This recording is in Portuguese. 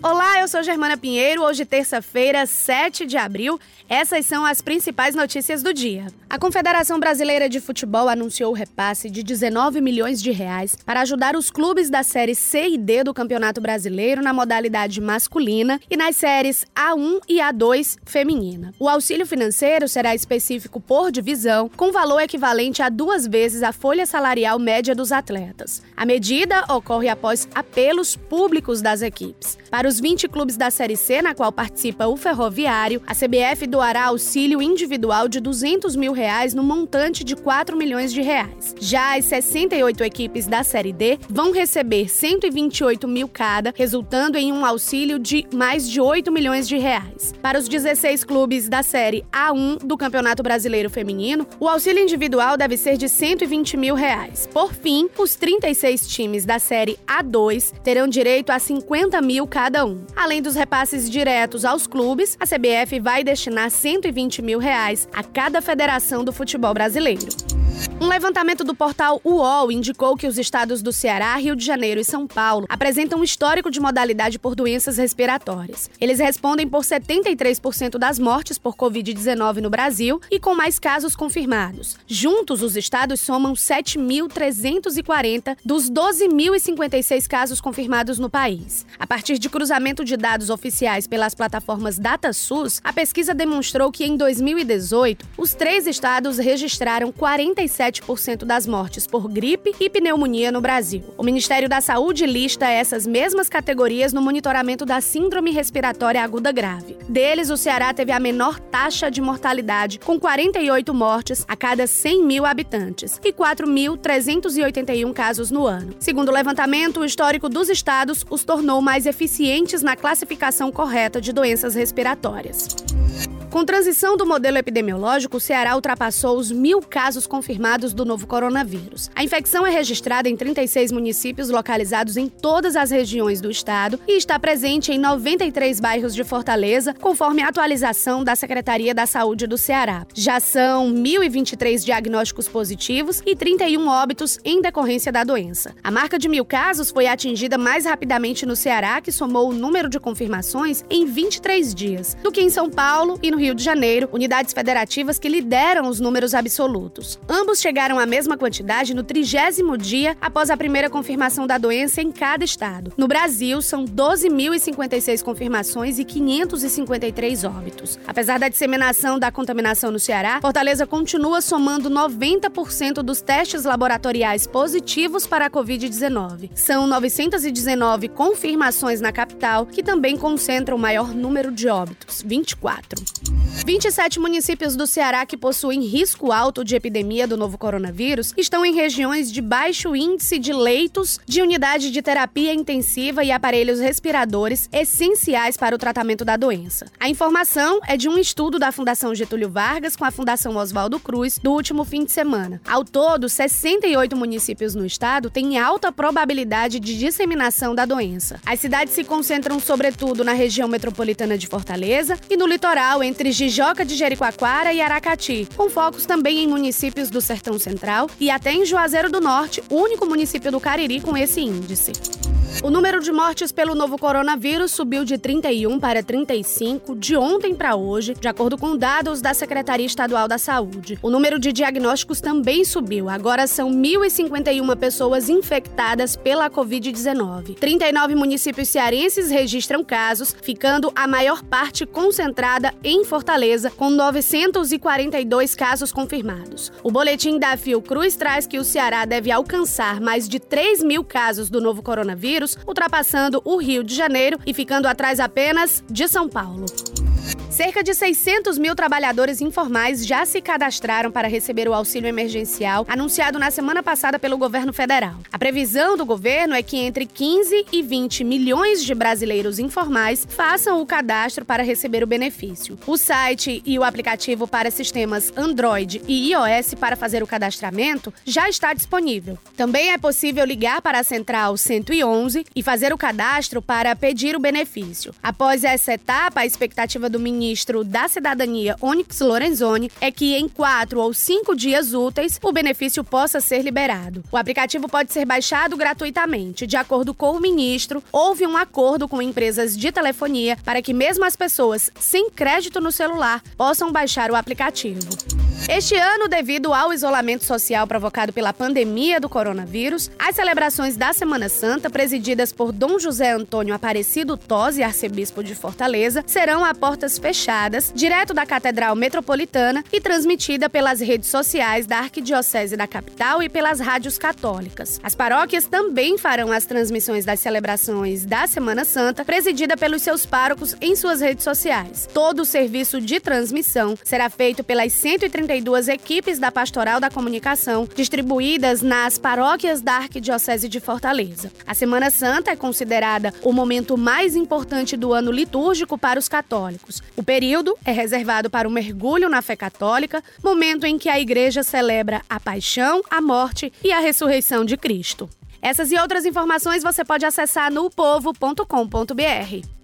Olá, eu sou Germana Pinheiro. Hoje, terça-feira, 7 de abril. Essas são as principais notícias do dia. A Confederação Brasileira de Futebol anunciou o repasse de 19 milhões de reais para ajudar os clubes da série C e D do Campeonato Brasileiro na modalidade masculina e nas séries A1 e A2 feminina. O auxílio financeiro será específico por divisão, com valor equivalente a duas vezes a folha salarial média dos atletas. A medida ocorre após apelos públicos das equipes. Para os 20 clubes da Série C, na qual participa o Ferroviário, a CBF doará auxílio individual de 200 mil reais no montante de 4 milhões de reais. Já as 68 equipes da Série D vão receber 128 mil cada, resultando em um auxílio de mais de 8 milhões de reais. Para os 16 clubes da Série A1 do Campeonato Brasileiro Feminino, o auxílio individual deve ser de 120 mil reais. Por fim, os 36 times da Série A2 terão direito a 50 mil cada um. Além dos repasses diretos aos clubes, a CBF vai destinar 120 mil reais a cada federação do futebol brasileiro. Um levantamento do portal UOL indicou que os estados do Ceará, Rio de Janeiro e São Paulo apresentam um histórico de modalidade por doenças respiratórias. Eles respondem por 73% das mortes por Covid-19 no Brasil e com mais casos confirmados. Juntos, os estados somam 7.340 dos 12.056 casos confirmados no país. A partir de cruzamento de dados oficiais pelas plataformas DataSUS, a pesquisa demonstrou que em 2018, os três estados registraram 47 37% das mortes por gripe e pneumonia no Brasil. O Ministério da Saúde lista essas mesmas categorias no monitoramento da Síndrome Respiratória Aguda Grave. Deles, o Ceará teve a menor taxa de mortalidade, com 48 mortes a cada 100 mil habitantes e 4.381 casos no ano. Segundo o levantamento, o histórico dos estados os tornou mais eficientes na classificação correta de doenças respiratórias. Com transição do modelo epidemiológico, o Ceará ultrapassou os mil casos confirmados do novo coronavírus. A infecção é registrada em 36 municípios localizados em todas as regiões do estado e está presente em 93 bairros de Fortaleza, conforme a atualização da Secretaria da Saúde do Ceará. Já são 1.023 diagnósticos positivos e 31 óbitos em decorrência da doença. A marca de mil casos foi atingida mais rapidamente no Ceará, que somou o número de confirmações em 23 dias, do que em São Paulo e no Rio de Janeiro, unidades federativas que lideram os números absolutos. Ambos chegaram à mesma quantidade no trigésimo dia após a primeira confirmação da doença em cada estado. No Brasil, são 12.056 confirmações e 553 óbitos. Apesar da disseminação da contaminação no Ceará, Fortaleza continua somando 90% dos testes laboratoriais positivos para a Covid-19. São 919 confirmações na capital, que também concentra o maior número de óbitos, 24. 27 municípios do Ceará que possuem risco alto de epidemia do novo coronavírus estão em regiões de baixo índice de leitos de unidade de terapia intensiva e aparelhos respiradores essenciais para o tratamento da doença. A informação é de um estudo da Fundação Getúlio Vargas com a Fundação Oswaldo Cruz do último fim de semana. Ao todo, 68 municípios no estado têm alta probabilidade de disseminação da doença. As cidades se concentram sobretudo na região metropolitana de Fortaleza e no litoral entre Jijoca de Jericoacoara e Aracati, com focos também em municípios do Sertão Central e até em Juazeiro do Norte, único município do Cariri com esse índice. O número de mortes pelo novo coronavírus subiu de 31 para 35 de ontem para hoje, de acordo com dados da Secretaria Estadual da Saúde. O número de diagnósticos também subiu. Agora são 1.051 pessoas infectadas pela Covid-19. 39 municípios cearenses registram casos, ficando a maior parte concentrada em Fortaleza, com 942 casos confirmados. O boletim da Fiocruz traz que o Ceará deve alcançar mais de 3 mil casos do novo coronavírus ultrapassando o Rio de Janeiro e ficando atrás apenas de São Paulo. Cerca de 600 mil trabalhadores informais já se cadastraram para receber o auxílio emergencial anunciado na semana passada pelo governo federal. A previsão do governo é que entre 15 e 20 milhões de brasileiros informais façam o cadastro para receber o benefício. O site e o aplicativo para sistemas Android e iOS para fazer o cadastramento já está disponível. Também é possível ligar para a central 111 e fazer o cadastro para pedir o benefício. Após essa etapa, a expectativa do ministro ministro da Cidadania, Onyx Lorenzoni, é que em quatro ou cinco dias úteis o benefício possa ser liberado. O aplicativo pode ser baixado gratuitamente. De acordo com o ministro, houve um acordo com empresas de telefonia para que mesmo as pessoas sem crédito no celular possam baixar o aplicativo. Este ano, devido ao isolamento social provocado pela pandemia do coronavírus, as celebrações da Semana Santa, presididas por Dom José Antônio Aparecido Tosi, arcebispo de Fortaleza, serão a portas fechadas, direto da Catedral Metropolitana e transmitida pelas redes sociais da Arquidiocese da Capital e pelas rádios católicas. As paróquias também farão as transmissões das celebrações da Semana Santa, presidida pelos seus párocos em suas redes sociais. Todo o serviço de transmissão será feito pelas 130 32 equipes da Pastoral da Comunicação, distribuídas nas paróquias da Arquidiocese de Fortaleza. A Semana Santa é considerada o momento mais importante do ano litúrgico para os católicos. O período é reservado para o mergulho na fé católica, momento em que a Igreja celebra a paixão, a morte e a ressurreição de Cristo. Essas e outras informações você pode acessar no povo.com.br.